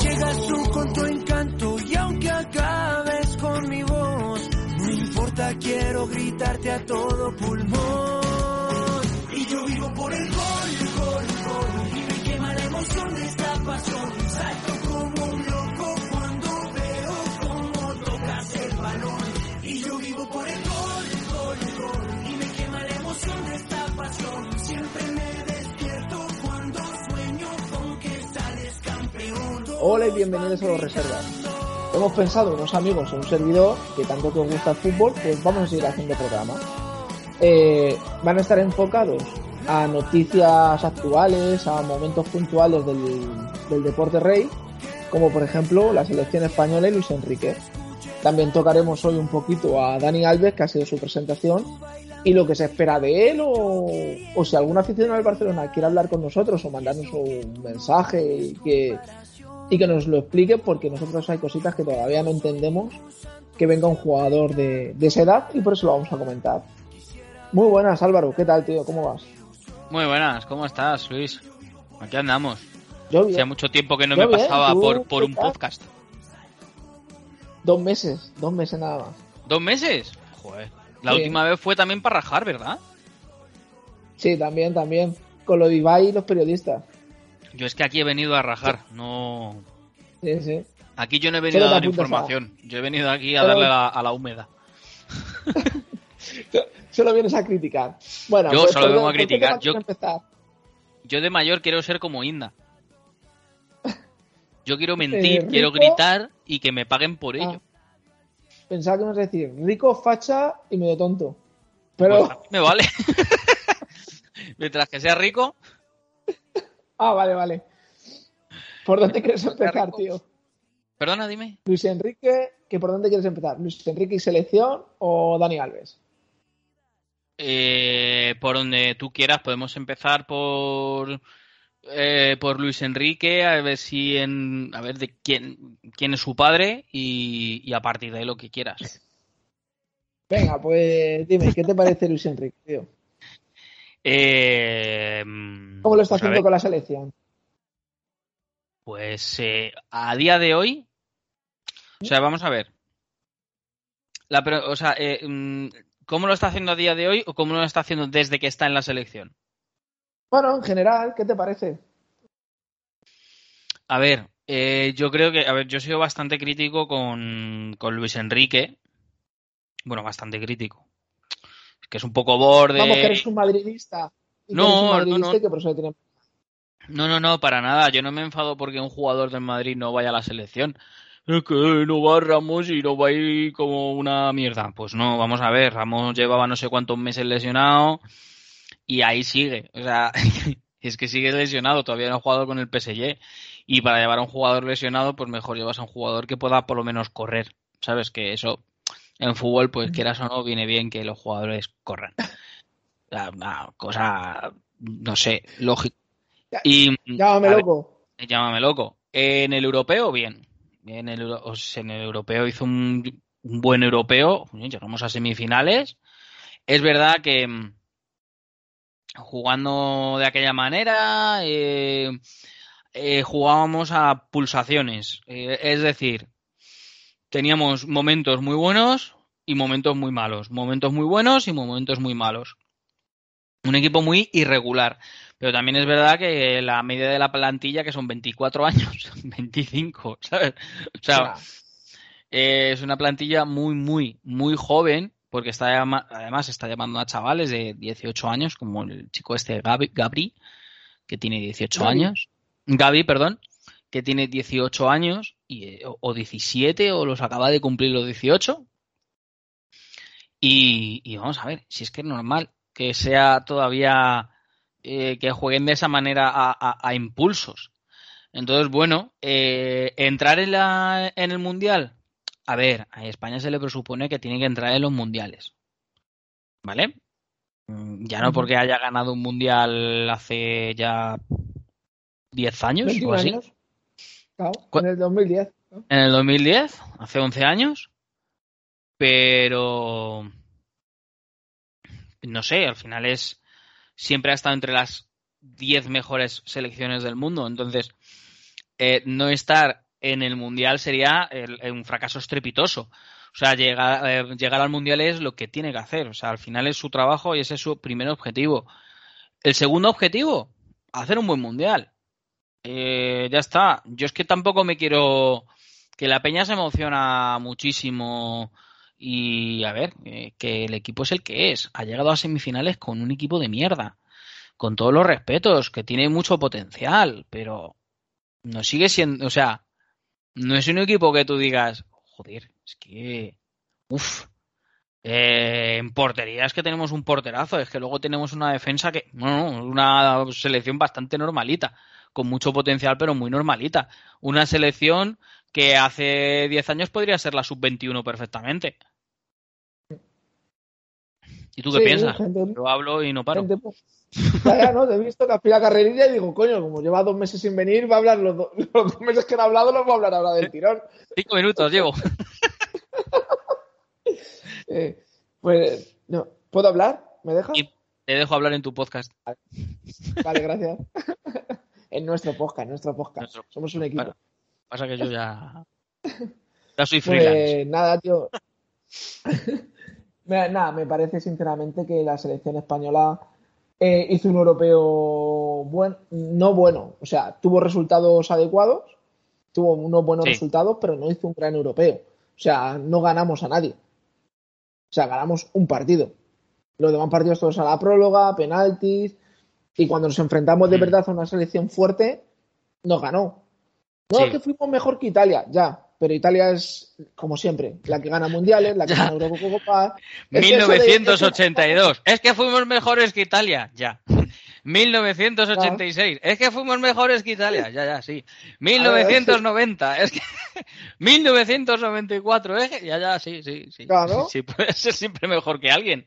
Llegas tú con tu encanto y aunque acabes con mi voz, no importa, quiero gritarte a todo pulmón. Y yo vivo por el gol, gol, gol, y me quema la emoción de esta pasión. Salto Hola y bienvenidos a los reservas. Hemos pensado unos amigos en un servidor que tanto que os gusta el fútbol, pues vamos a seguir haciendo programa. Eh, van a estar enfocados a noticias actuales, a momentos puntuales del, del deporte rey, como por ejemplo la selección española y Luis Enrique. También tocaremos hoy un poquito a Dani Alves, que ha sido su presentación, y lo que se espera de él, o, si algún aficionado del Barcelona quiere hablar con nosotros o mandarnos un mensaje que, y que nos lo explique, porque nosotros hay cositas que todavía no entendemos que venga un jugador de, de esa edad y por eso lo vamos a comentar. Muy buenas, Álvaro. ¿Qué tal, tío? ¿Cómo vas? Muy buenas, ¿cómo estás, Luis? Aquí andamos. Yo mucho tiempo que no Yo me bien, pasaba ¿tú por, por un tal? podcast. Dos meses, dos meses nada más. ¿Dos meses? Joder. La última vez fue también para rajar, ¿verdad? Sí, también, también. Con lo de Ibai y los periodistas. Yo es que aquí he venido a rajar, no... Sí, sí. Aquí yo no he venido a dar a- información. Yo he venido aquí a darle a la, a la húmeda. Solo vienes a criticar. Bueno, Yo pues, solo ¿por vengo a criticar. Yo- de mayor quiero ser como Inda. Yo quiero mentir, Eh, quiero gritar y que me paguen por ello. Ah, pensaba que ibas a decir rico, facha y medio tonto. Pero, Pues me vale. Mientras que sea rico, ah, vale, vale. ¿Por dónde quieres empezar, tío? perdona, dime. Luis Enrique, ¿que por dónde quieres empezar? ¿Luis Enrique y selección o Dani Alves? Eh, por donde tú quieras, podemos empezar por eh, por Luis Enrique, a ver si en a ver de quién quién es su padre y, y a partir de ahí lo que quieras. Venga, pues dime, ¿qué te parece Luis Enrique, tío? Eh, ¿Cómo lo está pues haciendo con la selección? Pues eh, a día de hoy, o sea, vamos a ver. La, o sea, eh, mm, ¿cómo lo está haciendo a día de hoy o cómo lo está haciendo desde que está en la selección? Bueno, en general, ¿qué te parece? A ver, eh, yo creo que, a ver, yo he sido bastante crítico con, con Luis Enrique. Bueno, bastante crítico. Que es un poco borde. Vamos, que eres un madridista. Y No, un no, madridista no. que por eso le tienen... No, no, no, para nada. Yo no me enfado porque un jugador del Madrid no vaya a la selección. Es que no va Ramos y no va a ir como una mierda. Pues no, vamos a ver. Ramos llevaba no sé cuántos meses lesionado y ahí sigue. O sea, es que sigue lesionado. Todavía no ha jugado con el PSG. Y para llevar a un jugador lesionado, pues mejor llevas a un jugador que pueda por lo menos correr. ¿Sabes? Que eso en fútbol, pues quieras o no, viene bien que los jugadores corran. Una cosa, no sé, lógica. Y, Llámame ver, loco. Llámame loco. En el europeo, bien. En el, euro- o sea, en el europeo hizo un, un buen europeo. Llegamos a semifinales. Es verdad que mm, jugando de aquella manera, eh, eh, jugábamos a pulsaciones. Eh, es decir, teníamos momentos muy buenos y momentos muy malos. Momentos muy buenos y momentos muy malos. Un equipo muy irregular. Pero también es verdad que la media de la plantilla, que son 24 años, 25, ¿sabes? O sea, eh, es una plantilla muy, muy, muy joven, porque está además está llamando a chavales de 18 años, como el chico este Gabi, Gabri, que tiene 18 Gavi. años. Gaby, perdón, que tiene 18 años, y, eh, o, o 17, o los acaba de cumplir los 18. Y, y vamos a ver, si es que es normal que sea todavía eh, que jueguen de esa manera a, a- a impulsos. Entonces, bueno, eh, entrar en, la, en el Mundial. A ver, a España se le presupone que tiene que entrar en los Mundiales. ¿Vale? Mm, Ya no porque haya ganado un Mundial hace ya 10 años 21 o así. años. Claro, ¿Cu- en el 2010. ¿no? En el 2010, hace 11 años. Pero. No sé, al final es. Siempre ha estado entre las 10 mejores selecciones del mundo. Entonces, eh, no estar en el mundial sería el- un fracaso estrepitoso. O sea, llegar, eh, llegar al mundial es lo que tiene que hacer. O sea, al final es su trabajo y ese es su primer objetivo. El segundo objetivo, hacer un buen mundial. Eh, ya está. Yo es que tampoco me quiero. Que la peña se emociona muchísimo. Y a ver, eh, que el equipo es el que es. Ha llegado a semifinales con un equipo de mierda. Con todos los respetos, que tiene mucho potencial, pero no sigue siendo. O sea, no es un equipo que tú digas, joder, es que. Uf. Eh, en portería es que tenemos un porterazo, es que luego tenemos una defensa que. Bueno, una selección bastante normalita con mucho potencial, pero muy normalita. Una selección que hace 10 años podría ser la sub-21 perfectamente. ¿Y tú qué Sí, piensas? gente- Yo hablo y no paro. gente, pues, ya, ya, ¿no? Te he visto que has pillado carrerilla y digo, coño, como lleva dos meses sin venir, va a hablar los, do- los dos meses que no ha hablado, los va a hablar ahora del tirón. Cinco minutos llevo. Eh, pues, no, ¿puedo hablar? ¿Me dejas? Y te dejo hablar en tu podcast. Vale, gracias. en nuestro podcast, en nuestro podcast. Nuestro- Somos un equipo. Bueno, pasa que yo ya. Ya soy freelance. Pues nada, tío. Nada, me parece sinceramente que la selección española eh, hizo un europeo bueno, no bueno, o sea, tuvo resultados adecuados, tuvo unos buenos Sí. resultados, pero no hizo un gran europeo. O sea, no ganamos a nadie. O sea, ganamos un partido. Los demás partidos todos a la próloga, penaltis, y cuando nos enfrentamos de Mm. verdad a una selección fuerte, nos ganó. No, Sí. es que fuimos mejor que Italia, ya. Pero Italia es, como siempre, la que gana mundiales, la que gana Eurocopa. Eso de- 1982. Es que fuimos mejores que Italia. Ya. 1986. Es que fuimos mejores que Italia. Ya, ya, sí. 1990. Es que. 1994. Es que. Ya, ya, sí, sí, sí. Claro. Sí, puede ser siempre mejor que alguien.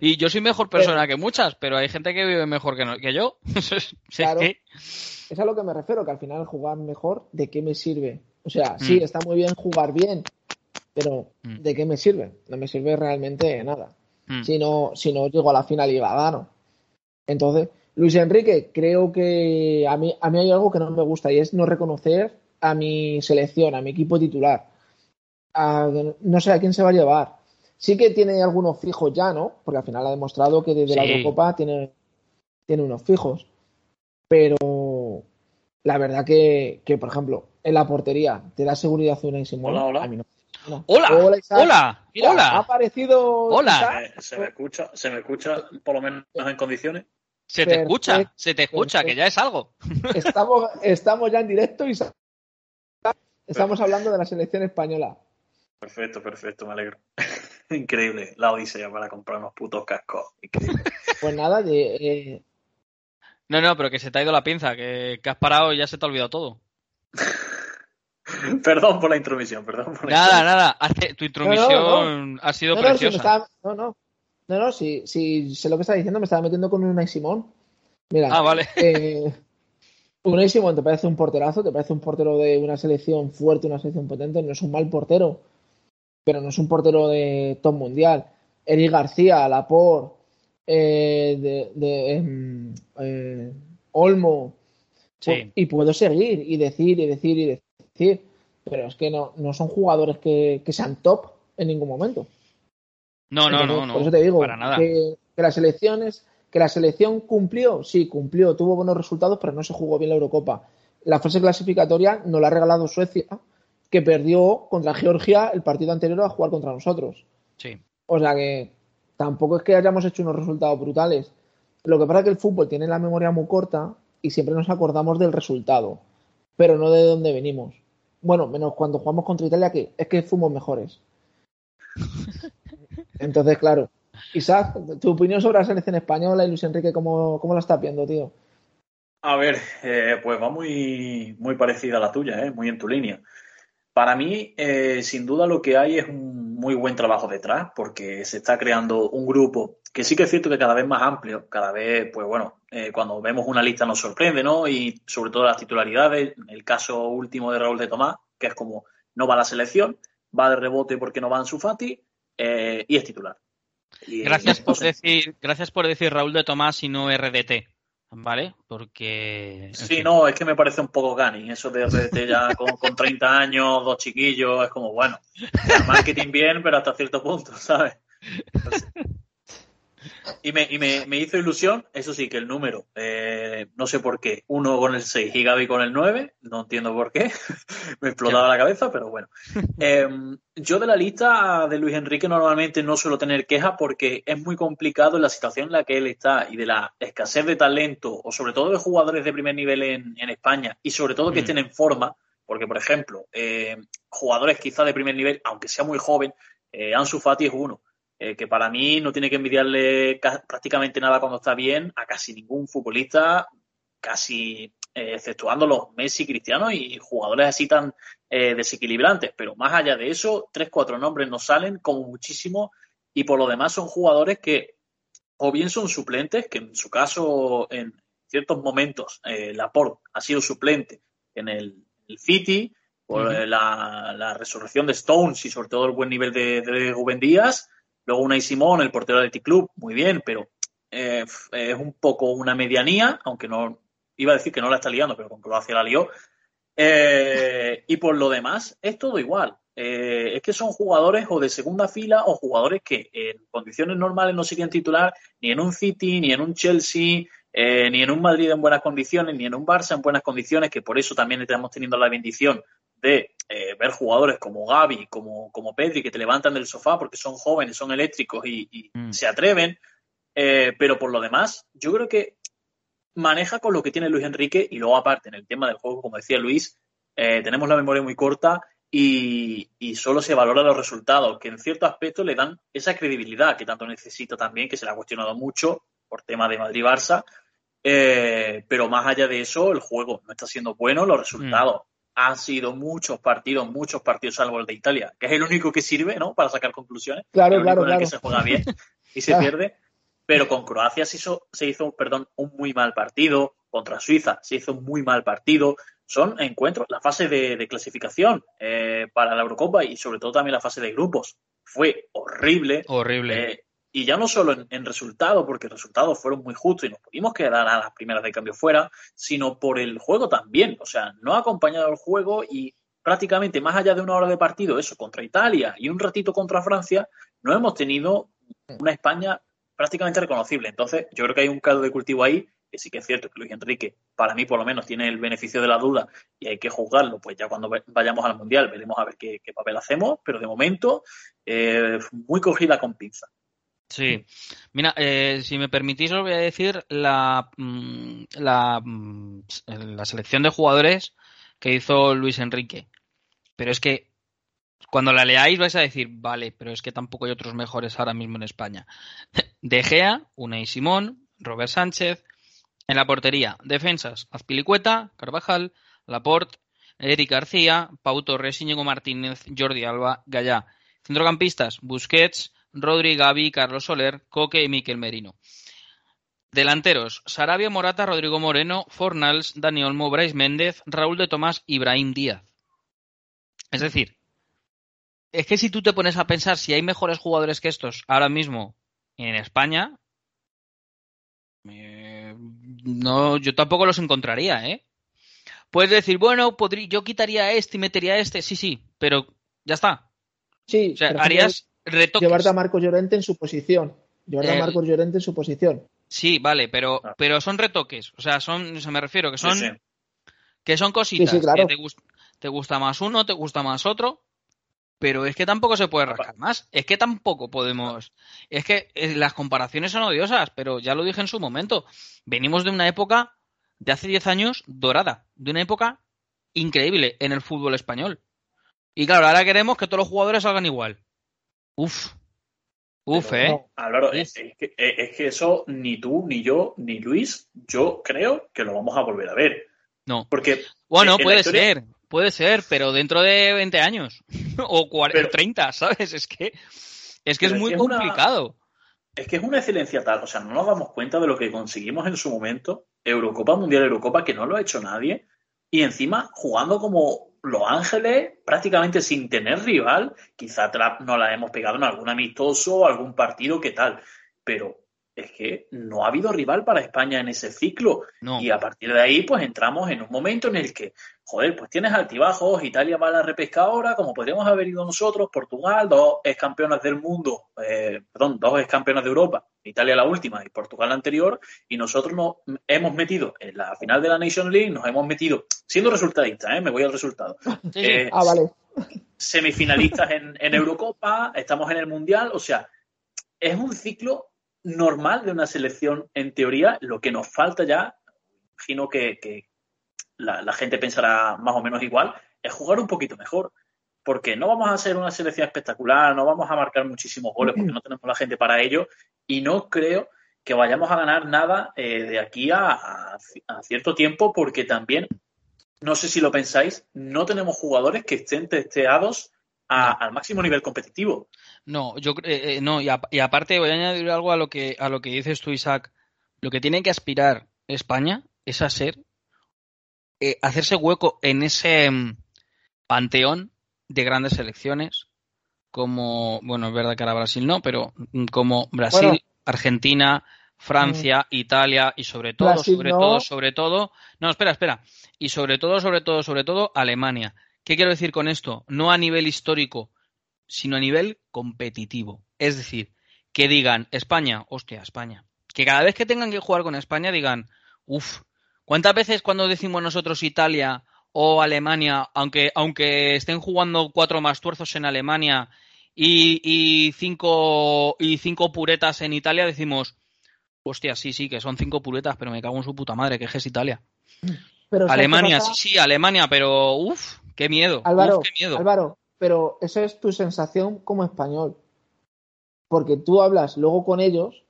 Y yo soy mejor persona que muchas, pero hay gente que vive mejor que, no- que yo. Sí, Claro. Es a lo que me refiero, que al final jugar mejor, ¿de qué me sirve? O sea, sí, Mm. está muy bien jugar bien, pero Mm. ¿de qué me sirve? No me sirve realmente nada. Mm. Si no, si no llego a la final y la gano. Entonces, Luis Enrique, creo que a mí, a mí hay algo que no me gusta y es no reconocer a mi selección, a mi equipo titular. A- no sé a quién se va a llevar. Sí que tiene algunos fijos ya, ¿no? Porque al final ha demostrado que desde la. Eurocopa tiene, tiene unos fijos. Pero la verdad que, que, por ejemplo, en la portería te da seguridad Unai Simón. Hola, hola. A mí no. no. Hola, hola, Isaac. hola, Mira, Ha hola. aparecido Hola. Isaac. Eh, ¿Se me escucha? ¿Se me escucha por lo menos en condiciones? Se te Perfecto, escucha, se te escucha, que ya es algo. Estamos, estamos ya en directo y estamos hablando de la selección española. Perfecto, perfecto, me alegro. Increíble, la odisea para comprar unos putos cascos. Increíble. Pues nada, de, eh, No, no, pero que se te ha ido la pinza, que, que has parado y ya se te ha olvidado todo. perdón por la intromisión, perdón por la Nada, intromisión. nada, hace- tu intromisión ha sido no, no, si me preciosa. estaba- no, no, no, no, si, si sé lo que está diciendo, me estaba metiendo con Unai Simón. Mira, Ah, vale. eh, Unai Simón te parece un porterazo, te parece un portero de una selección fuerte, una selección potente, no es un mal portero, pero no es un portero de top mundial. Eric García, Laporte, eh, de, de, em, eh, Olmo, Sí. y puedo seguir y decir y decir y decir, pero es que no, no son jugadores que, que sean top en ningún momento. No, no, no, no. Por eso te digo para nada. Que, que las elecciones, que la selección cumplió, sí, cumplió, tuvo buenos resultados, pero no se jugó bien la Eurocopa. La fase clasificatoria nos la ha regalado Suecia, que perdió contra Georgia el partido anterior a jugar contra nosotros. Sí. O sea que tampoco es que hayamos hecho unos resultados brutales. Lo que pasa es que el fútbol tiene la memoria muy corta y siempre nos acordamos del resultado, pero no de dónde venimos. Bueno, menos cuando jugamos contra Italia, que es que fuimos mejores. Entonces, claro. Isaac, tu opinión sobre la selección española y Luis Enrique, ¿cómo, cómo la estás viendo, tío? A ver, eh, pues va muy, muy parecida a la tuya, ¿eh? muy en tu línea. Para mí, eh, sin duda, lo que hay es un muy buen trabajo detrás, porque se está creando un grupo que sí que es cierto que cada vez más amplio, cada vez, pues bueno, eh, cuando vemos una lista nos sorprende, ¿no? Y sobre todo las titularidades, el caso último de Raúl de Tomás, que es como no va a la selección, va de rebote porque no va en su Fati eh, y es titular. Y, gracias, por decir, gracias por decir Raúl de Tomás y no RDT. ¿Vale? Porque. Sí, no, es que me parece un poco gani. Eso de RDT ya con, con 30 años, dos chiquillos, es como, bueno, marketing bien, pero hasta cierto punto, ¿sabes? Y, me, y me, me, hizo ilusión, eso sí, que el número, eh, no sé por qué, uno con el 6 y Gaby con el 9, no entiendo por qué, me explotaba la cabeza, pero bueno. Eh, yo de la lista de Luis Enrique normalmente no suelo tener quejas porque es muy complicado en la situación en la que él está y de la escasez de talento, o sobre todo de jugadores de primer nivel en, en España, y sobre todo que mm. estén en forma, porque por ejemplo, eh, jugadores quizá de primer nivel, aunque sea muy joven, eh, Ansu Fati es uno eh, que para mí no tiene que envidiarle prácticamente nada cuando está bien a casi ningún futbolista, casi eh, exceptuando los Messi, Cristiano y jugadores así tan eh, desequilibrantes. Pero más allá de eso, tres, cuatro nombres nos salen como muchísimo y por lo demás son jugadores que o bien son suplentes, que en su caso en ciertos momentos Laporte ha sido suplente en el, City, por la, la, resurrección de Stones y sobre todo el buen nivel de, de Rubén Díaz, Luego Unai Simón, el portero del T-Club, muy bien, pero eh, es un poco una medianía, aunque no iba a decir que no la está liando, pero con Croacia la lió. Eh, y por lo demás, es todo igual. Eh, es que son jugadores o de segunda fila o jugadores que en condiciones normales no serían titular ni en un City, ni en un Chelsea, ni en un Madrid en buenas condiciones, ni en un Barça en buenas condiciones, que por eso también estamos teniendo la bendición de eh, ver jugadores como Gaby, como, como Pedri, que te levantan del sofá porque son jóvenes, son eléctricos y, mm. se atreven. Eh, pero por lo demás, yo creo que maneja con lo que tiene Luis Enrique y luego aparte en el tema del juego, como decía Luis, eh, tenemos la memoria muy corta y, y, solo se valora los resultados, que en cierto aspecto le dan esa credibilidad que tanto necesita también, que se le ha cuestionado mucho por tema de Madrid-Barça. pero más allá de eso, el juego no está siendo bueno, los resultados han sido muchos partidos, muchos partidos salvo el de Italia, que es el único que sirve, ¿no? Para sacar conclusiones. Claro, el claro, claro. que se juega bien y se pierde. Pero con Croacia se hizo, se hizo, perdón, un muy mal partido. Contra Suiza se hizo un muy mal partido. Son encuentros, la fase de, clasificación eh, para la Eurocopa y sobre todo también la fase de grupos. Fue horrible. Horrible. Eh, y ya no solo en, en resultados, porque resultados fueron muy justos y nos pudimos quedar a las primeras de cambio fuera, sino por el juego también. O sea, no ha acompañado el juego y prácticamente más allá de una hora de partido, eso contra Italia y un ratito contra Francia, no hemos tenido una España prácticamente reconocible. Entonces, yo creo que hay un caldo de cultivo ahí, que sí que es cierto que Luis Enrique, para mí por lo menos, tiene el beneficio de la duda y hay que juzgarlo, pues ya cuando vayamos al Mundial veremos a ver qué, papel hacemos, pero de momento, eh, muy cogida con pinza. Sí, mira, eh, si me permitís os voy a decir la, mm, la, mm, la, selección de jugadores que hizo Luis Enrique. Pero es que cuando la leáis vais a decir, vale, pero es que tampoco hay otros mejores ahora mismo en España. De Gea, Unai Simón, Robert Sánchez. En la portería, defensas, Azpilicueta, Carvajal, Laporte, Eric García, Pau Torres, Íñigo Martínez, Jordi Alba, Gallá. Centrocampistas, Busquets, Rodri, Gaby, Carlos Soler, Coque y Miquel Merino. Delanteros, Sarabia Morata, Rodrigo Moreno, Fornals, Dani Olmo, Brais Méndez, Raúl de Tomás, Ibrahim Díaz. Es decir, es que si tú te pones a pensar si hay mejores jugadores que estos ahora mismo en España, eh, no, yo tampoco los encontraría, ¿eh? Puedes decir, bueno, podría, yo quitaría este y metería este, sí, sí, pero ya está. Sí, o sea, harías, Llevarte a Marcos Llorente en su posición. Llevarte a eh, Marcos Llorente en su posición. Sí, vale, pero, ah. pero son retoques. O sea, son, se me refiero, que son, que son cositas. que te, te, gusta más uno, te gusta más otro. Pero es que tampoco se puede rascar más. Es que tampoco podemos. Es que eh, las comparaciones son odiosas, pero ya lo dije en su momento. Venimos de una época de hace 10 años dorada. De una época increíble en el fútbol español. Y claro, ahora queremos que todos los jugadores salgan igual. Uf. Uf, ¿eh? Álvaro, es, que, es que eso ni tú, ni yo, ni Luis, yo creo que lo vamos a volver a ver. No. Porque. Bueno, puede ser, puede ser, pero dentro de 20 años. o 40, 30, ¿sabes? Es que es, que es muy complicado. es que es una excelencia tal. O sea, no nos damos cuenta de lo que conseguimos en su momento. Eurocopa, Mundial Eurocopa, que no lo ha hecho nadie. Y encima jugando como Los Ángeles, prácticamente sin tener rival. Quizá Trap no la hemos pegado en algún amistoso o algún partido que tal. Pero es que no ha habido rival para España en ese ciclo. Y a partir de ahí, pues entramos en un momento en el que, joder, pues tienes altibajos, Italia va a la repesca ahora, como podríamos haber ido nosotros, Portugal, dos ex campeonas del mundo, eh, perdón, dos ex campeonas de Europa, Italia la última y Portugal la anterior, y nosotros nos hemos metido en la final de la Nation League, nos hemos metido, siendo resultadista, ¿eh? me voy al resultado. Eh, ah, vale. Semifinalistas en, en Eurocopa, estamos en el Mundial, o sea, es un ciclo normal de una selección en teoría. Lo que nos falta ya, imagino que, la, gente pensará más o menos igual, es jugar un poquito mejor. Porque no vamos a hacer una selección espectacular, no vamos a marcar muchísimos goles porque no tenemos la gente para ello. Y no creo que vayamos a ganar nada eh, de aquí a, cierto tiempo porque también, no sé si lo pensáis, no tenemos jugadores que estén testeados al máximo nivel competitivo. No, yo eh, eh, no, y, aparte voy a añadir algo a lo que a lo que dices tú, Isaac. Lo que tiene que aspirar España es a ser eh, hacerse hueco en ese mm, panteón de grandes selecciones como, bueno, es verdad que ahora Brasil no, pero mm, como Brasil, Argentina, Francia, mm. Italia y sobre todo, sobre todo, sobre todo, no, espera, espera, y sobre todo, sobre todo, sobre todo, Alemania. ¿Qué quiero decir con esto? No a nivel histórico, sino a nivel competitivo. Es decir, que digan España, hostia, España. Que cada vez que tengan que jugar con España digan, uff, ¿cuántas veces cuando decimos nosotros Italia o Alemania, aunque, aunque estén jugando cuatro más tuerzos en Alemania y, cinco, y cinco puretas en Italia, decimos, hostia, sí, sí, que son cinco puretas, pero me cago en su puta madre, que es Italia. Alemania, sí, sí, Alemania, pero uff, qué miedo. Álvaro, qué miedo. Álvaro, pero esa es tu sensación como español. Porque tú hablas luego con ellos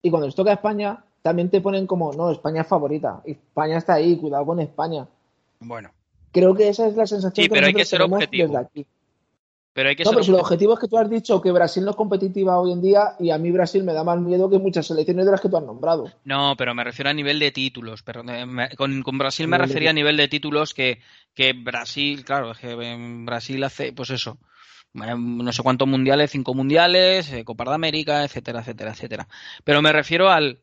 y cuando les toca a España, también te ponen como, no, España es favorita. España está ahí, cuidado con España. Bueno. Creo que esa es la sensación que pero hay que ser objetivo. aquí. Pero hay que no, pero si el objetivo es que tú has dicho que Brasil no es competitiva hoy en día y a mí Brasil me da más miedo que muchas selecciones de las que tú has nombrado. No, pero me refiero a nivel de títulos. Pero eh, con, Brasil me refería a nivel de títulos que, que Brasil, claro, que Brasil hace, pues eso, eh, no sé cuántos mundiales, cinco mundiales, eh, Copa de América, etcétera, etcétera, etcétera. Pero me refiero al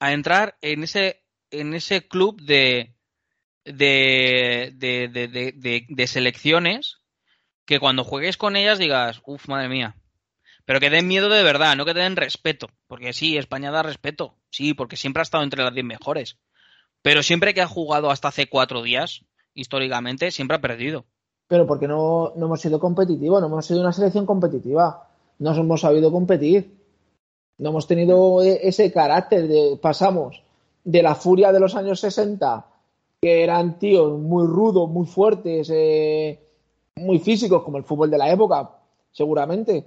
a entrar en ese en ese club de de, de, de, selecciones que cuando juegues con ellas digas, uff, madre mía. Pero que den miedo de verdad, no que te den respeto. Porque sí, España da respeto. Sí, porque siempre ha estado entre las 10 mejores. Pero siempre que ha jugado hasta hace cuatro días, históricamente, siempre ha perdido. Pero porque no, no hemos sido competitivos, no hemos sido una selección competitiva. No hemos sabido competir. No hemos tenido e, ese carácter de pasamos de la furia de los años 60, que eran tíos muy rudos, muy fuertes, eh, muy físicos, como el fútbol de la época, seguramente,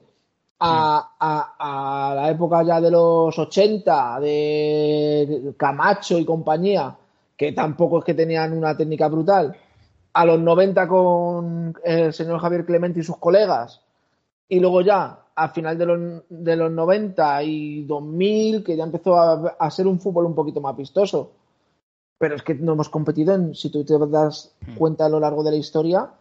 a, la época ya de los 80, de Camacho y compañía, que tampoco es que tenían una técnica brutal, a los 90 con el señor Javier Clemente y sus colegas, y luego ya a final de los, de los 90 y 2000, que ya empezó a, a, ser un fútbol un poquito más vistoso. Pero es que no hemos competido en, si tú te das hmm. cuenta a lo largo de la historia,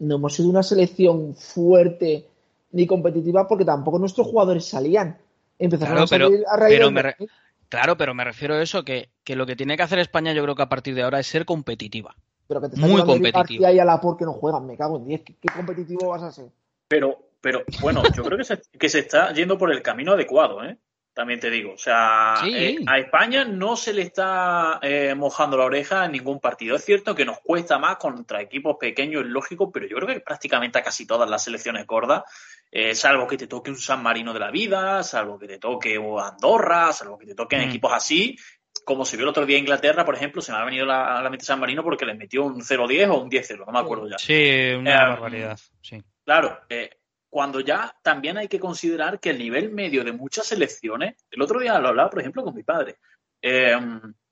no hemos sido una selección fuerte ni competitiva porque tampoco nuestros jugadores salían. Empezaron claro, a salir a raíz de... Claro, pero me refiero a eso, que, lo que tiene que hacer España yo creo que a partir de ahora es ser competitiva. Pero que te Muy competitiva. y a la por que no juegan, me cago en 10. ¿Qué, competitivo vas a ser? Pero, pero bueno, yo creo que se, que se está yendo por el camino adecuado, ¿eh? también te digo. O sea, eh, a España no se le está eh, mojando la oreja en ningún partido. Es cierto que nos cuesta más contra equipos pequeños, es lógico, pero yo creo que prácticamente a casi todas las selecciones gordas, eh, salvo que te toque un San Marino de la vida, salvo que te toque Andorra, salvo que te toquen mm. equipos así, como se vio el otro día en Inglaterra, por ejemplo, se me ha venido la, a la mente San Marino porque les metió un 0-10 o un 10-0, no me acuerdo ya. Sí, una barbaridad, sí. Claro, eh, cuando ya también hay que considerar que el nivel medio de muchas selecciones, el otro día lo hablaba, por ejemplo, con mi padre, eh,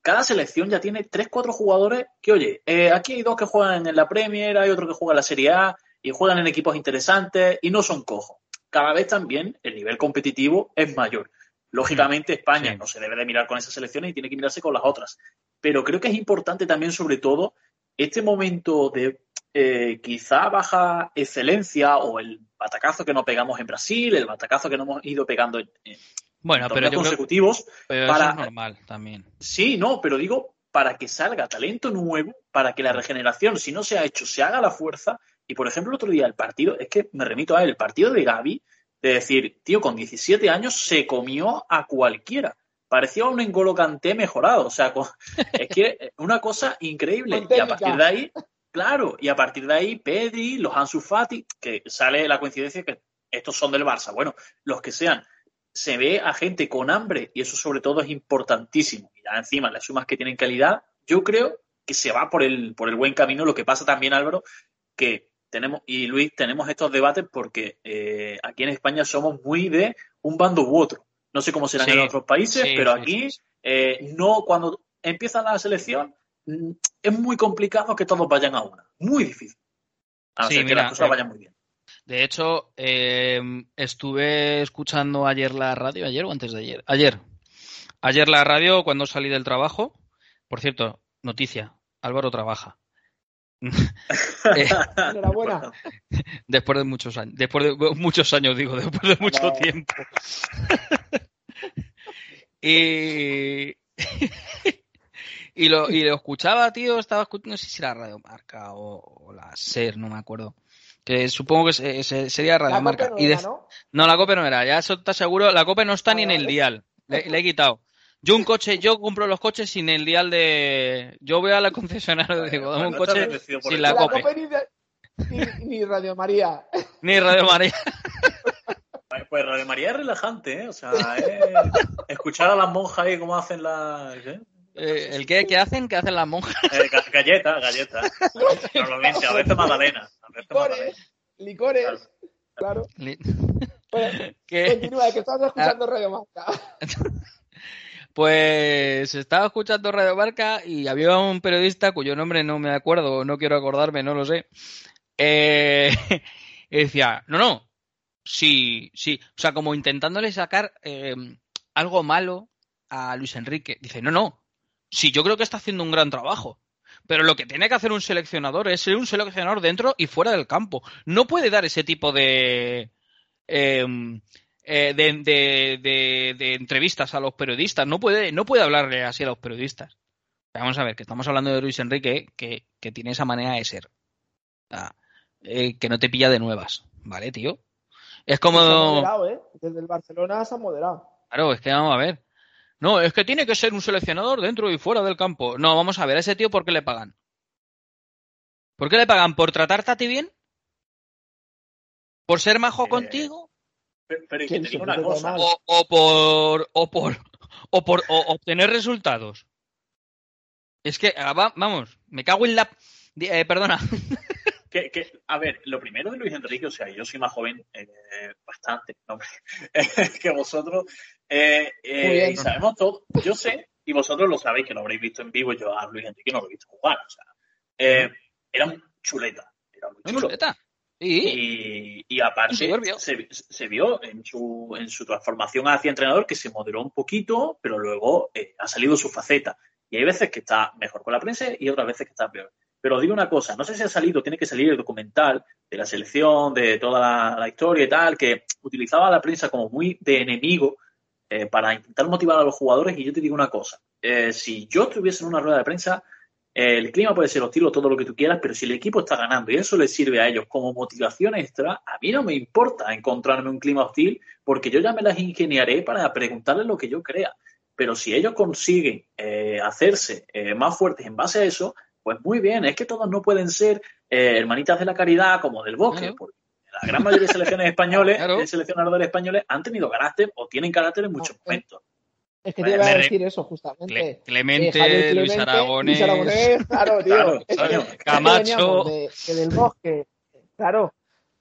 cada selección ya tiene tres, cuatro jugadores que, oye, eh, aquí hay dos que juegan en la Premier, hay otro que juega en la Serie A y juegan en equipos interesantes y no son cojos. Cada vez también el nivel competitivo es mayor. Lógicamente, España no se debe de mirar con esas selecciones y tiene que mirarse con las otras. Pero creo que es importante también, sobre todo, este momento de eh, quizá baja excelencia o el batacazo que no pegamos en Brasil, el batacazo que no hemos ido pegando en, bueno, pero consecutivos. para, es normal también. Sí, no, pero digo, para que salga talento nuevo, para que la regeneración, si no se ha hecho, se haga la fuerza. Y por ejemplo, el otro día el partido, es que me remito a él, el partido de Gaby, de decir, tío, con 17 años se comió a cualquiera. Parecía un Engolo mejorado. O sea, es que una cosa increíble. y a partir de ahí, claro, y a partir de ahí, Pedri, los Ansu Fati, que sale la coincidencia que estos son del Barça. Bueno, los que sean, se ve a gente con hambre y eso sobre todo es importantísimo. Y ya encima las sumas que tienen calidad, yo creo que se va por el, por el buen camino. Lo que pasa también, Álvaro, que tenemos, y Luis, tenemos estos debates porque eh, aquí en España somos muy de un bando u otro. No sé cómo serán en otros países, pero aquí eh, no, cuando empieza la selección, es muy complicado que todos vayan a una. Muy difícil. A que las cosas eh, vayan muy bien. De hecho, estuve escuchando ayer la radio, ayer o antes de ayer. Ayer. Ayer la radio cuando salí del trabajo. Por cierto, noticia, Álvaro trabaja. Eh, Enhorabuena. Después de muchos años, después de muchos años digo, después de mucho tiempo. y, y, lo, y lo escuchaba, tío, estaba escuchando, no sé si era Radio Marca o, la SER, no me acuerdo. Que supongo que sería Radio Marca. y ¿no? la COPE no era, ya eso está seguro, la COPE no está ni en el dial, le he quitado. Yo un coche, yo compro los coches sin el dial de. Yo voy a la concesionaria y digo, dame un coche sin la, cope. ni, Radio María. ni Radio María. Pues Radio María es relajante, ¿eh? O sea, escuchar a las monjas ahí cómo hacen las. ¿eh? Eh, ¿El qué, qué hacen? ¿Qué hacen las monjas? Eh, galletas, galletas. Normalmente, a veces magdalena. licores, licores. Claro. Continúa, que estás escuchando ah. Radio Marca. Pues estaba escuchando Radio Marca y había un periodista cuyo nombre no me acuerdo, no quiero acordarme, no lo sé. Eh, y decía, no, no, sí, sí, o sea, como intentándole sacar eh, algo malo a Luis Enrique. Dice, no, no, sí, yo creo que está haciendo un gran trabajo. Pero lo que tiene que hacer un seleccionador es ser un seleccionador dentro y fuera del campo. No puede dar ese tipo de, eh, eh, de, entrevistas a los periodistas. No puede, no puede hablarle así a los periodistas. Vamos a ver, que estamos hablando de Luis Enrique, que, tiene esa manera de ser. Eh, que no te pilla de nuevas, ¿vale, tío? Es como. ¿eh? Desde el Barcelona se ha moderado. Claro, es que vamos a ver. No, es que tiene que ser un seleccionador dentro y fuera del campo. No, vamos a ver, a ese tío, ¿por qué le pagan? ¿Por qué le pagan? ¿Por tratarte a ti bien? ¿Por ser majo contigo? Pero, una cosa. O, por, o por, o por obtener resultados. Es que, ah, vamos, me cago en la. Eh, perdona. Que, a ver, lo primero de Luis Enrique, o sea, yo soy más joven, eh, bastante, ¿no? que vosotros, eh, y sabemos todo, yo sé, y vosotros lo sabéis que lo habréis visto en vivo, yo a Luis Enrique no lo he visto jugar, o sea, era un chuleta, era muy chuleta. Y, aparte se, vio en su, en su transformación hacia entrenador que se moderó un poquito, pero luego eh, ha salido su faceta. Y hay veces que está mejor con la prensa y otras veces que está peor. Pero os digo una cosa, no sé si ha salido, tiene que salir el documental de la selección, de toda la, historia y tal, que utilizaba la prensa como muy de enemigo eh, para intentar motivar a los jugadores. Y yo te digo una cosa, eh, si yo estuviese en una rueda de prensa, el clima puede ser hostil o todo lo que tú quieras, pero si el equipo está ganando y eso les sirve a ellos como motivación extra, a mí no me importa encontrarme un clima hostil porque yo ya me las ingeniaré para preguntarles lo que yo crea. Pero si ellos consiguen eh, hacerse eh, más fuertes en base a eso, pues muy bien, es que todos no pueden ser eh, hermanitas de la caridad como del bosque, porque la gran mayoría de selecciones españoles, de seleccionadores españoles, han tenido carácter o tienen carácter en muchos momentos. Es que te iba a decir eso, justamente. Clemente, Luis Aragonés. Luis Aragonés, claro, tío. Camacho. Que, del bosque, claro.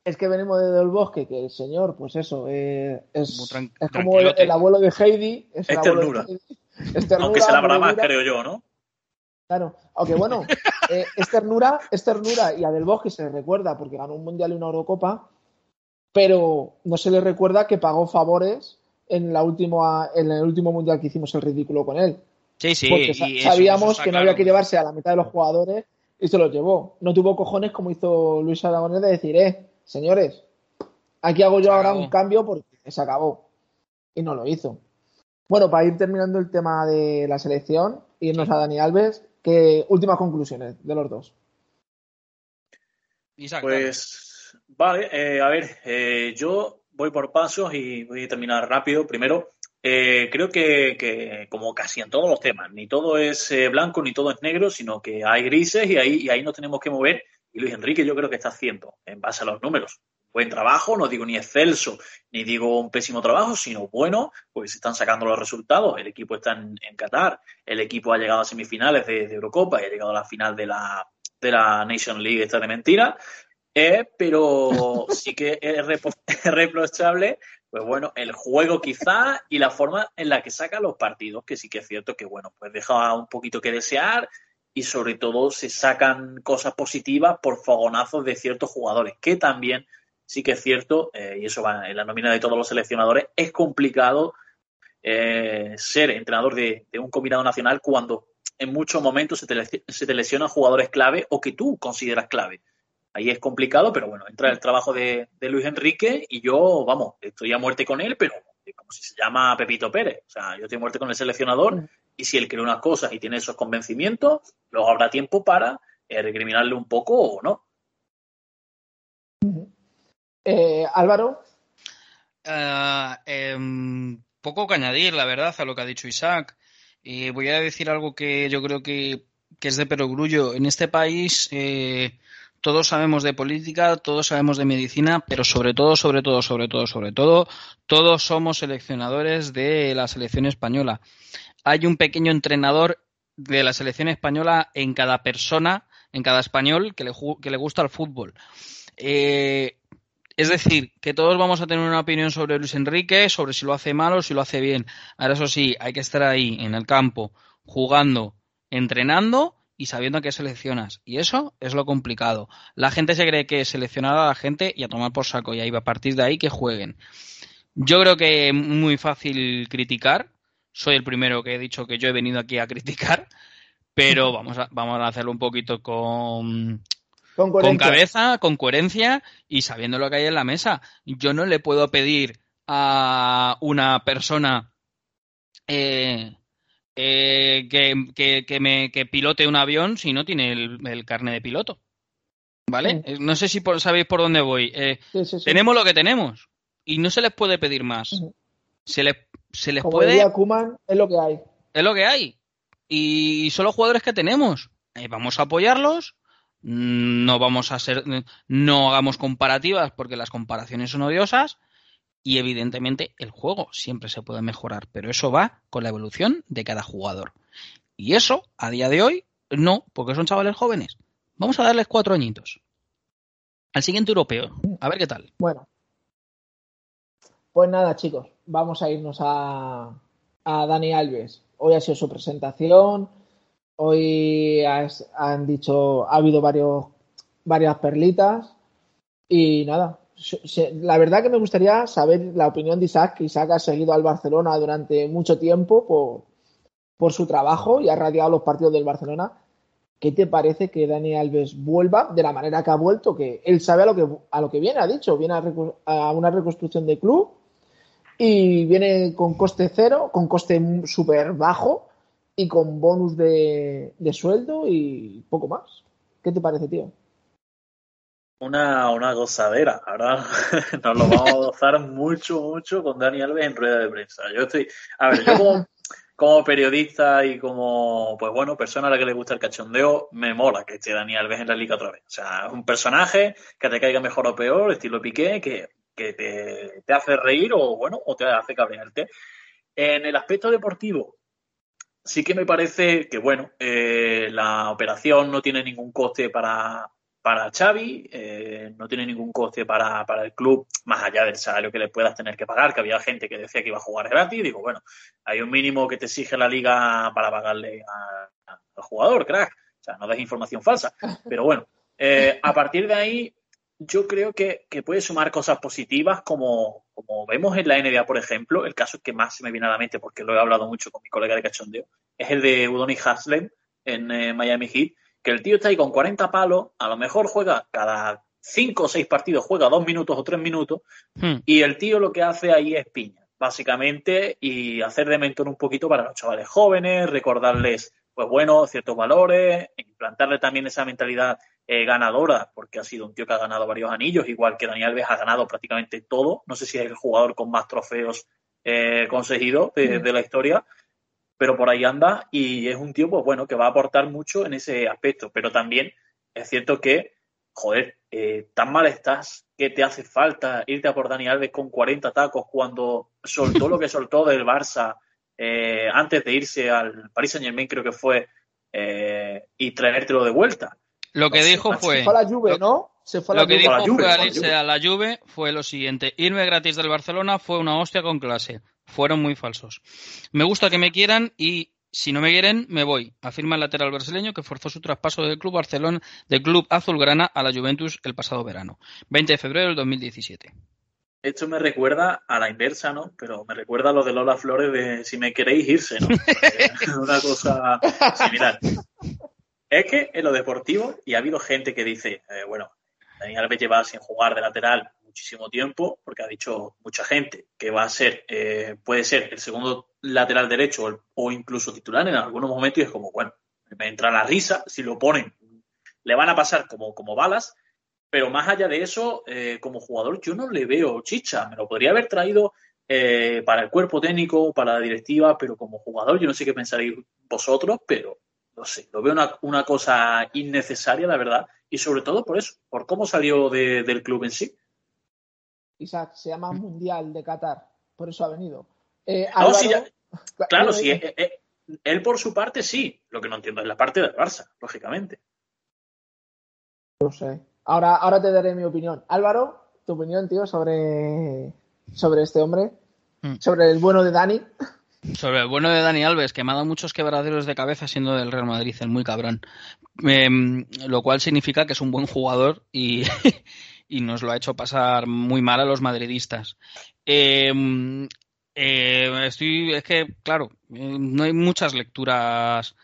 es que venimos de Del Bosque, que el señor, pues eso, eh, es, es como el, el abuelo de Heidi. Es, el Es abuelo ternura. de Heidi. Es ternura, Aunque se labra más, moredura. creo yo, ¿no? Claro, aunque bueno, eh, es ternura, es ternura y a Del Bosque se le recuerda porque ganó un mundial y una Eurocopa, pero no se le recuerda que pagó favores en la última, en el último mundial que hicimos el ridículo con él. Sí, sí. porque y sabíamos eso que no había que llevarse a la mitad de los jugadores y se los llevó. No tuvo cojones como hizo Luis Aragonés de decir, eh, señores, aquí hago yo ahora un cambio porque se acabó. Y no lo hizo. Bueno, para ir terminando el tema de la selección, irnos a Dani Alves, que últimas conclusiones de los dos. Isaac, Pues vale, eh, a ver, eh, yo voy por pasos y voy a terminar rápido. Primero, eh, creo que, que como casi en todos los temas, ni todo es eh, blanco ni todo es negro, sino que hay grises y ahí, y ahí nos tenemos que mover. Y Luis Enrique yo creo que está haciendo, en base a los números, buen trabajo, no digo ni excelso, ni digo un pésimo trabajo, sino bueno, pues se están sacando los resultados. El equipo está en, en Qatar, el equipo ha llegado a semifinales de, de Eurocopa y ha llegado a la final de la, de la Nation League, esta de mentira. Eh, pero sí que es es reprochable, pues bueno, el juego quizá y la forma en la que saca los partidos, que sí que es cierto que, bueno, pues deja un poquito que desear y sobre todo se sacan cosas positivas por fogonazos de ciertos jugadores, que también sí que es cierto, eh, y eso va en la nómina de todos los seleccionadores, es complicado eh, ser entrenador de, de un combinado nacional cuando en muchos momentos se te, le- se te lesionan jugadores clave o que tú consideras clave. Ahí es complicado, pero bueno, entra el trabajo de, de Luis Enrique y yo, vamos, estoy a muerte con él, pero como si se llama Pepito Pérez. O sea, yo estoy a muerte con el seleccionador y si él cree unas cosas y tiene esos convencimientos, luego habrá tiempo para eh, recriminarle un poco o no. Eh, Álvaro, Ah, em, poco que añadir, la verdad, a lo que ha dicho Isaac. Eh, voy a decir algo que yo creo que, es de perogrullo. En este país eh, todos sabemos de política, todos sabemos de medicina, pero sobre todo, sobre todo, sobre todo, sobre todo, todos somos seleccionadores de la selección española. Hay un pequeño entrenador de la selección española en cada persona, en cada español que le, que le gusta el fútbol. Eh, es decir, que todos vamos a tener una opinión sobre Luis Enrique, sobre si lo hace mal o si lo hace bien. Ahora, eso sí, hay que estar ahí en el campo, jugando, entrenando y sabiendo a qué seleccionas. Y eso es lo complicado. La gente se cree que seleccionar a la gente y a tomar por saco. Y ahí va a partir de ahí que jueguen. Yo creo que es muy fácil criticar. Soy el primero que he dicho que yo he venido aquí a criticar. Pero vamos a, vamos a hacerlo un poquito con, con cabeza, con coherencia y sabiendo lo que hay en la mesa. Yo no le puedo pedir a una persona eh, eh, que, que- que me que pilote un avión si no tiene el, el carnet de piloto. ¿Vale? Sí. Eh, No sé si por- sabéis por dónde voy. Eh, Sí, sí, sí. tenemos lo que tenemos y no se les puede pedir más. Se les, se les Como puede diría Koeman, es lo que hay. es lo que hay. Y son los jugadores que tenemos. Vamos a apoyarlos. No vamos a ser, no hagamos comparativas porque las comparaciones son odiosas. Y evidentemente el juego siempre se puede mejorar, pero eso va con la evolución de cada jugador. Y eso, a día de hoy, no, porque son chavales jóvenes. Vamos a darles cuatro añitos. Al siguiente europeo. A ver qué tal. Bueno. Pues nada, chicos, vamos a irnos a, a Dani Alves. Hoy ha sido su presentación. Hoy han dicho, ha habido varios, varias perlitas. Y nada, la verdad que me gustaría saber la opinión de Isaac, que Isaac ha seguido al Barcelona durante mucho tiempo por, por su trabajo y ha radiado los partidos del Barcelona. ¿Qué te parece que Dani Alves vuelva de la manera que ha vuelto? Que él sabe a lo que, a lo que viene, ha dicho. Viene a, a una reconstrucción de club y viene con coste cero, con coste súper bajo y con bonus de, de sueldo y poco más. ¿Qué te parece, tío? Una, una gozadera. Ahora nos lo vamos a gozar mucho, mucho con Dani Alves en rueda de prensa. Yo estoy, a ver, yo como, como periodista y como, pues bueno, persona a la que le gusta el cachondeo, me mola que esté Dani Alves en la liga otra vez. O sea, es un personaje que te caiga mejor o peor, estilo Piqué, que, que te, te hace reír o bueno, o te hace cabrearte. En el aspecto deportivo, sí que me parece que, bueno, eh, la operación no tiene ningún coste para, para Xavi, eh, no tiene ningún coste para, para, el club, más allá del salario que le puedas tener que pagar, que había gente que decía que iba a jugar gratis. Digo, bueno, hay un mínimo que te exige la liga para pagarle al jugador, crack. O sea, no des información falsa. Pero bueno, eh, a partir de ahí, yo creo que, que, puede sumar cosas positivas, como, como vemos en la NBA, por ejemplo. El caso que más se me viene a la mente, porque lo he hablado mucho con mi colega de cachondeo, es el de Udoni Haslem en eh, Miami Heat que el tío está ahí con 40 palos, a lo mejor juega cada 5 o 6 partidos, juega 2 minutos o 3 minutos, hmm. y el tío lo que hace ahí es piña, básicamente, y hacer de mentor un poquito para los chavales jóvenes, recordarles, pues bueno, ciertos valores, implantarle también esa mentalidad eh, ganadora, porque ha sido un tío que ha ganado varios anillos, igual que Daniel Alves ha ganado prácticamente todo, no sé si es el jugador con más trofeos eh, conseguidos de, de la historia, pero por ahí anda y es un tío, pues bueno, que va a aportar mucho en ese aspecto. Pero también es cierto que, joder, eh, tan mal estás que te hace falta irte a por Dani Alves con 40 tacos cuando soltó lo que soltó del Barça eh, antes de irse al Paris Saint Germain, creo que fue, eh, y traértelo de vuelta. Lo que dijo fue. Se fue a la Juve, ¿no? Se fue a la lo que dijo fue al irse a la Juve fue lo siguiente: irme gratis del Barcelona fue una hostia con clase fueron muy falsos. Me gusta que me quieran y si no me quieren, me voy, afirma el lateral brasileño que forzó su traspaso del club Barcelona, del club azulgrana a la Juventus el pasado verano, 20 de febrero del 2017. Esto me recuerda a la inversa, ¿no? Pero me recuerda a lo de Lola Flores de si me queréis irse, ¿no? Una cosa similar. Es que en lo deportivo, y ha habido gente que dice, eh, bueno, Daniel Alves lleva sin jugar de lateral muchísimo tiempo, porque ha dicho mucha gente que va a ser, eh, puede ser el segundo lateral derecho o, incluso titular en algunos momentos y es como, bueno, me entra la risa, si lo ponen, le van a pasar como, como balas, pero más allá de eso, eh, como jugador yo no le veo chicha, me lo podría haber traído eh, para el cuerpo técnico, para la directiva, pero como jugador yo no sé qué pensaréis vosotros, pero no sé, lo veo una, una cosa innecesaria, la verdad, y sobre todo por eso, por cómo salió del club en sí. Isaac, se llama Mundial de Qatar, por eso ha venido. Eh, claro, sí, eh, eh, él por su parte sí, lo que no entiendo es la parte del Barça, lógicamente. No sé. Ahora, ahora te daré mi opinión. Álvaro, tu opinión, tío, sobre, sobre este hombre, mm. sobre el bueno de Dani. Sobre el bueno de Dani Alves, que me ha dado muchos quebraderos de cabeza siendo del Real Madrid, el muy cabrón. Em, lo cual significa que es un buen jugador y, y nos lo ha hecho pasar muy mal a los madridistas. Em, eh, estoy, es que, claro, no hay muchas lecturas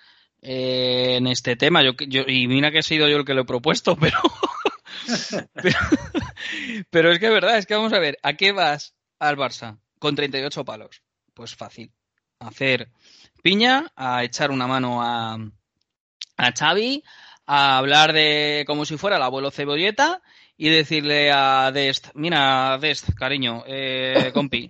eh, en este tema. Yo, y mira que he sido yo el que lo he propuesto, pero, pero, es que es verdad, es que vamos a ver, ¿a qué vas al Barça con 38 palos? Pues fácil, hacer piña, a echar una mano a, a Xavi, a hablar de como si fuera el abuelo cebolleta y decirle a Dest, mira, Dest, cariño, eh, compi,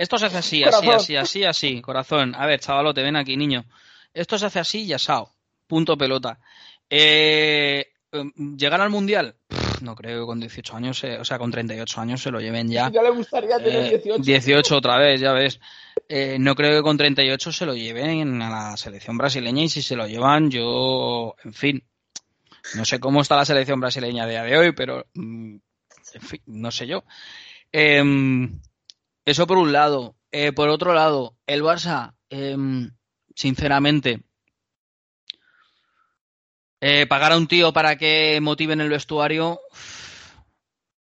esto se hace así, así, así, así, así, corazón. A ver, chavalote, ven aquí, niño. Esto se hace así y asado. Punto pelota. Eh, ¿Llegar al Mundial? no creo que con 18 años, o sea, con 38 años se lo lleven ya. Ya le gustaría tener 18. 18 otra vez, ya ves. Eh, no creo que con 38 se lo lleven a la selección brasileña y si se lo llevan, yo, en fin, no sé cómo está la selección brasileña a día de hoy, pero mm, en fin, no sé yo. Em, eso por un lado. Eh, por otro lado, el Barça, em, sinceramente, eh, pagar a un tío para que motive en el vestuario,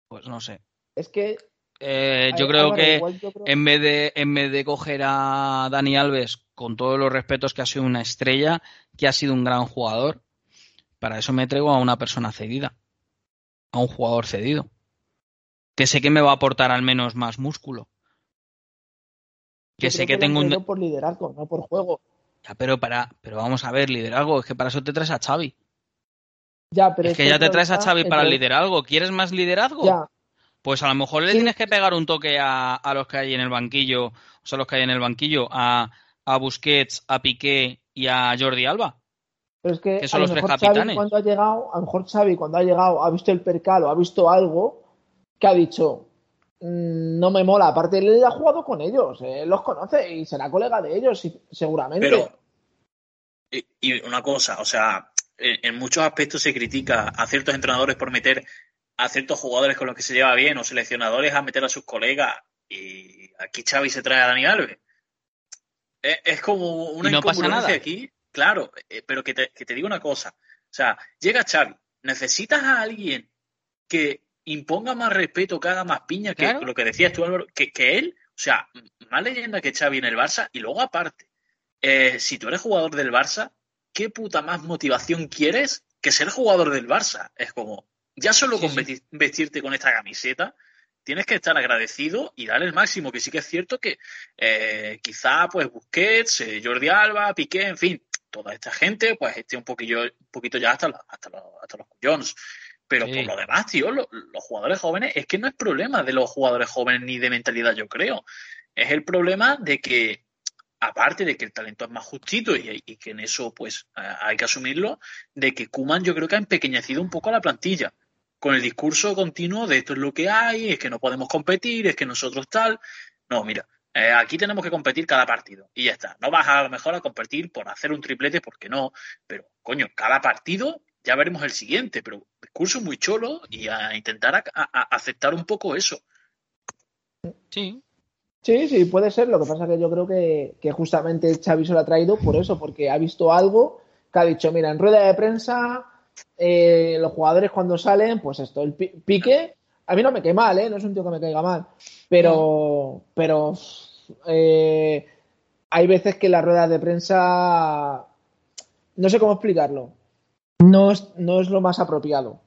pues no sé. Es que eh, yo, creo que en vez de en vez de coger a Dani Alves con todos los respetos que ha sido una estrella, que ha sido un gran jugador, para eso me traigo a una persona cedida, a un jugador cedido, que sé que me va a aportar al menos más músculo. Que sé que, tengo un por liderazgo, no por juego. Ya, pero para, pero vamos a ver, liderazgo, es que para eso te traes a Xavi. Ya, pero es, que, ya te traes a Xavi para liderazgo. ¿Quieres más liderazgo? Ya. Pues a lo mejor le tienes que pegar un toque a, a, los que hay en el banquillo, o sea, los que hay en el banquillo, a, a Busquets, a Piqué y a Jordi Alba. Pero es que, a lo mejor Xavi cuando ha llegado, a lo mejor Xavi cuando ha llegado ha visto el percalo, ha visto algo que ha dicho no me mola. Aparte él ha jugado con ellos, él los conoce y será colega de ellos seguramente. Pero y una cosa, o sea, en muchos aspectos se critica a ciertos entrenadores por meter a ciertos jugadores con los que se lleva bien o seleccionadores a meter a sus colegas y aquí Xavi se trae a Dani Alves. Es, como una no incongruencia aquí, claro, eh, pero que te, que te digo una cosa. O sea, llega Xavi, necesitas a alguien que imponga más respeto, que haga más piña, que lo que decías tú, Álvaro, que, que, él, o sea, más leyenda que Xavi en el Barça, y luego aparte, eh, si tú eres jugador del Barça, ¿qué puta más motivación quieres que ser jugador del Barça? Es como, ya solo con vestirte con esta camiseta, tienes que estar agradecido y dar el máximo, que sí que es cierto que eh, quizá pues Busquets, eh, Jordi Alba, Piqué, en fin, toda esta gente pues esté un poquillo, un poquito ya hasta, hasta, los, hasta los Pero por lo demás, tío, los jugadores jóvenes, es que no es problema de los jugadores jóvenes ni de mentalidad, yo creo. Es el problema de que, aparte de que el talento es más justito y, y que en eso pues hay que asumirlo, de que Kuman yo creo que ha empequeñecido un poco a la plantilla con el discurso continuo de esto es lo que hay, es que no podemos competir, es que nosotros tal. No, mira, eh, aquí tenemos que competir cada partido y ya está. No vas a, lo mejor a competir por hacer un triplete porque no, pero coño, cada partido ya veremos el siguiente, pero discurso muy cholo y a intentar aceptar un poco eso. Sí. Sí, sí, puede ser. Lo que pasa es que yo creo que, que justamente Xavi se lo ha traído por eso, porque ha visto algo que ha dicho, mira, en rueda de prensa eh, los jugadores cuando salen, pues esto, el pique, a mí no me cae mal, ¿eh? No es un tío que me caiga mal, pero, pero eh, hay veces que las ruedas de prensa, no sé cómo explicarlo, no es, no es lo más apropiado.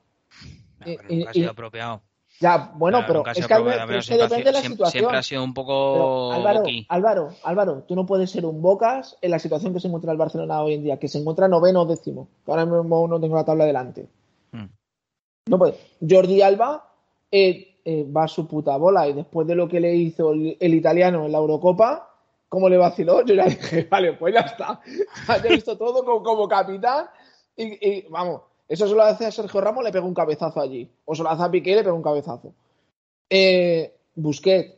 ha sido apropiado. Ya, bueno, pero es que, depende de la situación. Siempre ha sido un poco. Álvaro, Álvaro, Álvaro, tú no puedes ser un Bocas en la situación que se encuentra el Barcelona hoy en día, que se encuentra noveno o décimo. ahora mismo no tengo la tabla delante. Hmm. No puede. Jordi Alba eh, eh, va a su puta bola y después de lo que le hizo el, italiano en la Eurocopa, ¿cómo le vaciló? Yo ya dije, vale, pues ya está. Ya he visto todo como, como capitán y vamos eso se lo hace a Sergio Ramos, le pega un cabezazo allí. O se lo hace a Piqué, le pega un cabezazo. Eh, Busquets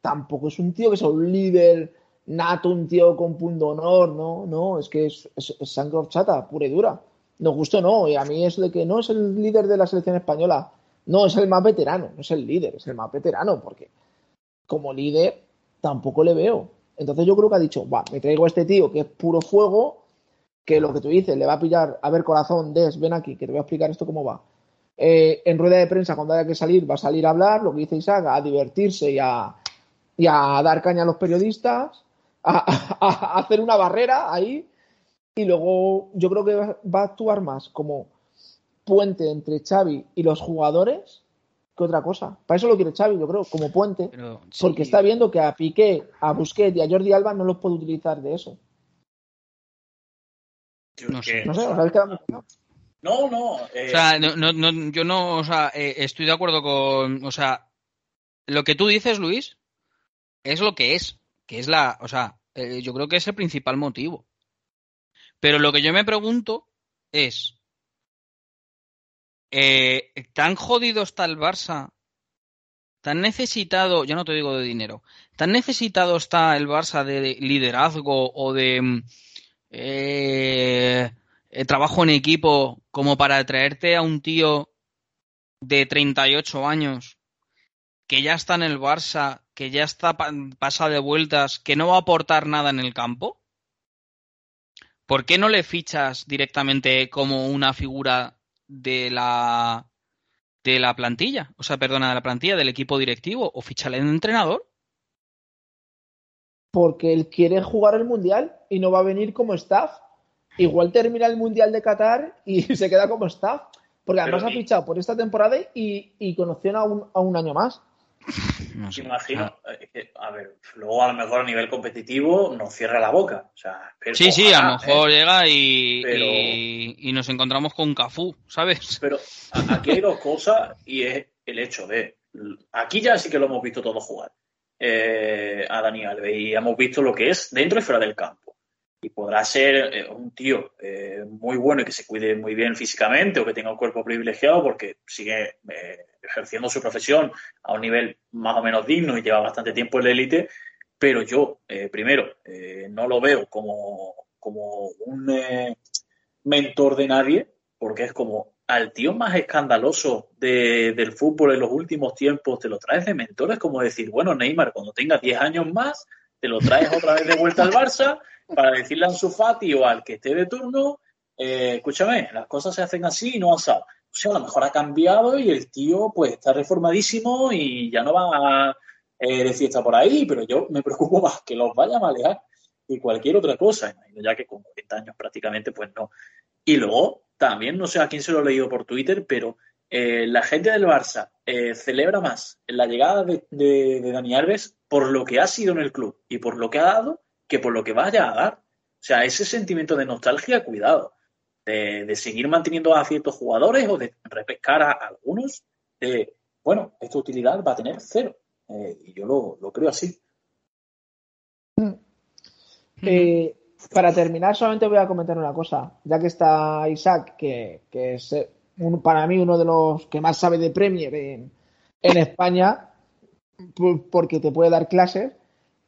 tampoco es un tío que sea un líder nato, un tío con punto honor, no, no, es que es, sangre horchata, pura y dura. Nos gustó, no, y a mí es de que no es el líder de la selección española, no, es el más veterano, no es el líder, es el más veterano, porque como líder tampoco le veo. Entonces yo creo que ha dicho, va, me traigo a este tío que es puro fuego, que lo que tú dices, le va a pillar, a ver corazón, Des, ven aquí, que te voy a explicar esto cómo va. Eh, en rueda de prensa, cuando haya que salir, va a salir a hablar, lo que dice Isaac, a divertirse y a, dar caña a los periodistas, a, hacer una barrera ahí, y luego yo creo que va, a actuar más como puente entre Xavi y los jugadores que otra cosa. Para eso lo quiere Xavi, yo creo, como puente, porque está viendo que a Piqué, a Busquets y a Jordi Alba no los puede utilizar de eso no sé. No, no. Eh, o sea, no, yo no, o sea, eh, estoy de acuerdo con, o sea, lo que tú dices, Luis, es lo que es, que es la, o sea, eh, yo creo que es el principal motivo. Pero lo que yo me pregunto es, ¿tan jodido está el Barça? ¿Tan necesitado, ya no te digo de dinero, tan necesitado está el Barça de liderazgo o de eh, eh, trabajo en equipo como para traerte a un tío de 38 años que ya está en el Barça, que ya está pasa de vueltas, que no va a aportar nada en el campo? ¿Por qué no le fichas directamente como una figura de la de la plantilla? O sea, perdona, de la plantilla del equipo directivo o fichale en entrenador porque él quiere jugar el Mundial y no va a venir como staff. Igual termina el Mundial de Qatar y se queda como staff. Porque además ha fichado por esta temporada y, y conoció a un, a un año más. No Imagino, ah. eh, a ver, luego a lo mejor a nivel competitivo nos cierra la boca. O sea, sí, sí, a lo mejor ¿eh? llega y, y, nos encontramos con Cafú, ¿sabes? Pero aquí hay dos cosas y es el hecho de. Aquí ya sí que lo hemos visto todos jugar eh, a Dani Alves y hemos visto lo que es dentro y fuera del campo. Y podrá ser eh, un tío eh, muy bueno y que se cuide muy bien físicamente o que tenga un cuerpo privilegiado porque sigue ejerciendo su profesión a un nivel más o menos digno y lleva bastante tiempo en la élite. Pero yo, primero, no lo veo como, como un mentor de nadie, porque es como al tío más escandaloso del fútbol en los últimos tiempos, te lo traes de mentores, como decir, bueno, Neymar, cuando tenga 10 años más, te lo traes otra vez de vuelta al Barça para decirle a su Fati o al que esté de turno, eh, escúchame, las cosas se hacen así y no asado. O sea, a lo mejor ha cambiado y el tío pues está reformadísimo y ya no va eh, de fiesta por ahí, pero yo me preocupo más que los vaya a malear y cualquier otra cosa, ya que con 40 años prácticamente pues no. Y luego también, no sé a quién se lo he leído por Twitter, pero eh, la gente del Barça eh, celebra más la llegada de, Dani Alves por lo que ha sido en el club y por lo que ha dado que por lo que vaya a dar. O sea, ese sentimiento de nostalgia, cuidado, de, seguir manteniendo a ciertos jugadores o de repescar a, algunos, bueno, esta utilidad va a tener cero. Eh, y yo lo, creo así. Para terminar, solamente voy a comentar una cosa. Ya que está Isaac, que, es eh, para mí uno de los que más sabe de Premier en, España, porque te puede dar clases.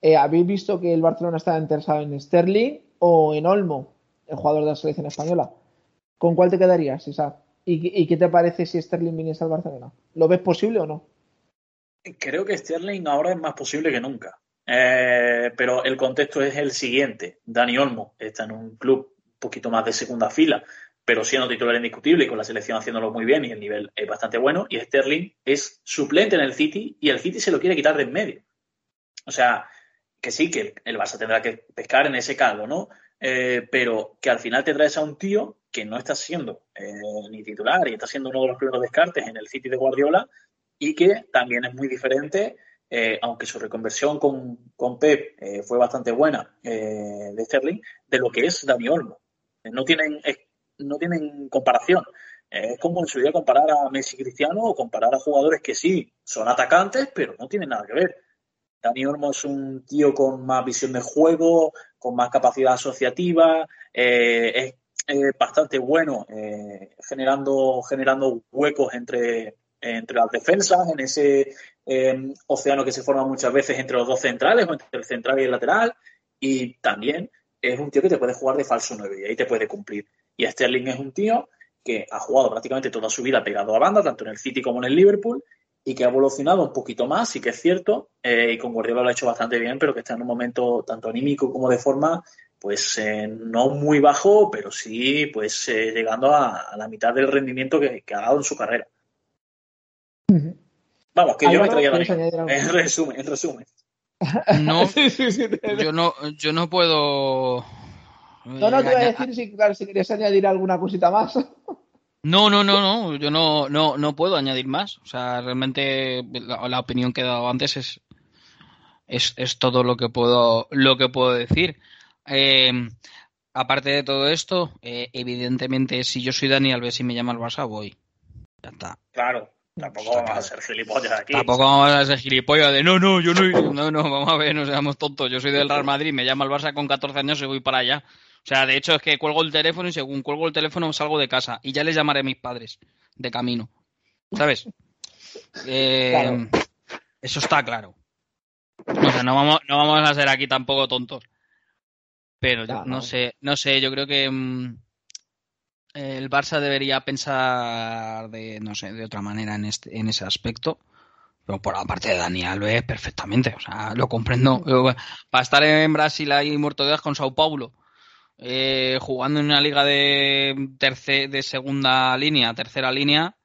Eh, ¿Habéis visto que el Barcelona está interesado en Sterling o en Olmo, el jugador de la selección española? ¿Con cuál te quedarías, Isaac? ¿Y, y qué te parece si Sterling viniese al Barcelona? ¿Lo ves posible o no? Creo que Sterling ahora es más posible que nunca. Eh, pero el contexto es el siguiente. Dani Olmo está en un club un poquito más de segunda fila, pero siendo titular indiscutible y con la selección haciéndolo muy bien y el nivel es bastante bueno. Y Sterling es suplente en el City y el City se lo quiere quitar de en medio. O sea, que sí, que el Barça tendrá que pescar en ese caldo, ¿no? Eh, pero que al final te traes a un tío que no está siendo eh, ni titular y está siendo uno de los primeros descartes en el City de Guardiola y que también es muy diferente eh, aunque su reconversión con, con Pep eh, fue bastante buena eh, de Sterling, de lo que es Dani Olmo. No tienen, no tienen comparación. es como en su día comparar a Messi Cristiano o comparar a jugadores que sí son atacantes, pero no tienen nada que ver. Dani Olmo es un tío con más visión de juego, con más capacidad asociativa, es bastante bueno generando, generando huecos entre, entre las defensas, en ese eh, océano que se forma muchas veces entre los dos centrales o entre el central y el lateral. Y también es un tío que te puede jugar de falso 9 y ahí te puede cumplir. Y Sterling es un tío que ha jugado prácticamente toda su vida pegado a banda, tanto en el City como en el Liverpool, y que ha evolucionado un poquito más, sí que es cierto, eh, y con Guardiola lo ha hecho bastante bien, pero que está en un momento tanto anímico como de forma, pues eh, no muy bajo, pero sí pues llegando a, la mitad del rendimiento que, ha dado en su carrera. Vamos, que yo me traía En resumen, en resumen. No, yo no, yo no puedo. No, no, te voy a decir si, claro, si querías añadir alguna cosita más. No, no, no, no, yo no, no, no puedo añadir más. O sea, realmente la, opinión que he dado antes es, es, es, todo lo que puedo, lo que puedo decir. Eh, aparte de todo esto, eh, evidentemente, si yo soy Dani Alves y me llama el Barça, voy. Ya está. Claro. Tampoco vamos a ser gilipollas aquí. Tampoco vamos a ser gilipollas de no, no, yo no, no, no, vamos a ver, no seamos tontos. Yo soy del Real Madrid, me llama el Barça con 14 años y voy para allá. O sea, de hecho es que cuelgo el teléfono y según cuelgo el teléfono salgo de casa y ya les llamaré a mis padres de camino. ¿Sabes? Eh, eso está claro. O sea, no vamos, no vamos a ser aquí tampoco tontos. Pero yo, no sé, no sé, yo creo que mm, el Barça debería pensar de, no sé, de otra manera en, este, en ese aspecto. Pero por la parte de Dani Alves, perfectamente. O sea, lo comprendo. Para estar en Brasil ahí muerto de con Sao Paulo, eh, jugando en una liga de, de segunda línea, tercera línea,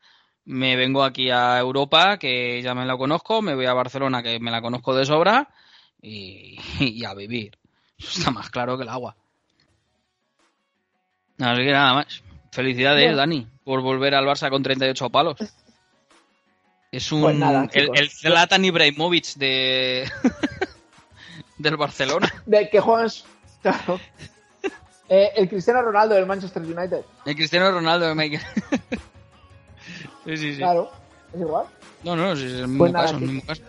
me vengo aquí a Europa, que ya me la conozco, me voy a Barcelona, que me la conozco de sobra, y, y a vivir. Eso está más claro que el agua. Así que nada más. Felicidades, Dani, por volver al Barça con 38 palos. Es un. Pues el, el, Zlatan Ibrahimovic de. del Barcelona. De que juegas. Claro. Eh, el Cristiano Ronaldo del Manchester United. El Cristiano Ronaldo de Michael. sí, sí, sí. Claro, es igual. No, no, es el mismo, pues caso, el mismo caso.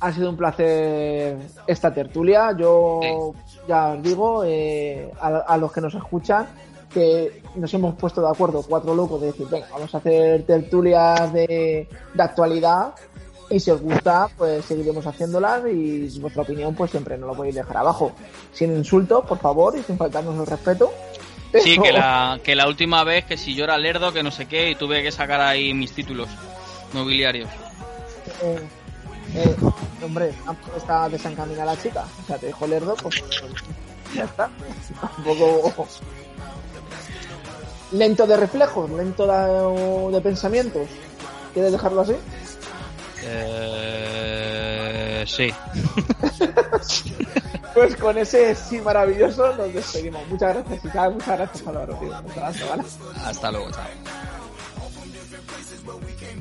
Ha sido un placer esta tertulia. Yo ya os digo, eh, a los que nos escuchan, que nos hemos puesto de acuerdo, cuatro locos, de decir, venga, vamos a hacer tertulias de, de actualidad y si os gusta, pues seguiremos haciéndolas y vuestra opinión, pues siempre nos lo podéis dejar abajo. Sin insultos, por favor, y sin faltarnos el respeto. Sí, que la, que la última vez que si yo era lerdo, que no sé qué, y tuve que sacar ahí mis títulos nobiliarios. Eh, eh, hombre, está desencaminada la chica. O sea, te dijo lerdo, pues ya está. Un poco lento de reflejos, lento de, de pensamientos. ¿Quieres dejarlo así? Eh, sí. Pues con ese sí maravilloso nos despedimos. Muchas gracias, Isaac. Muchas gracias, Álvaro, tío. Muchas gracias, ¿vale? Hasta luego, chao.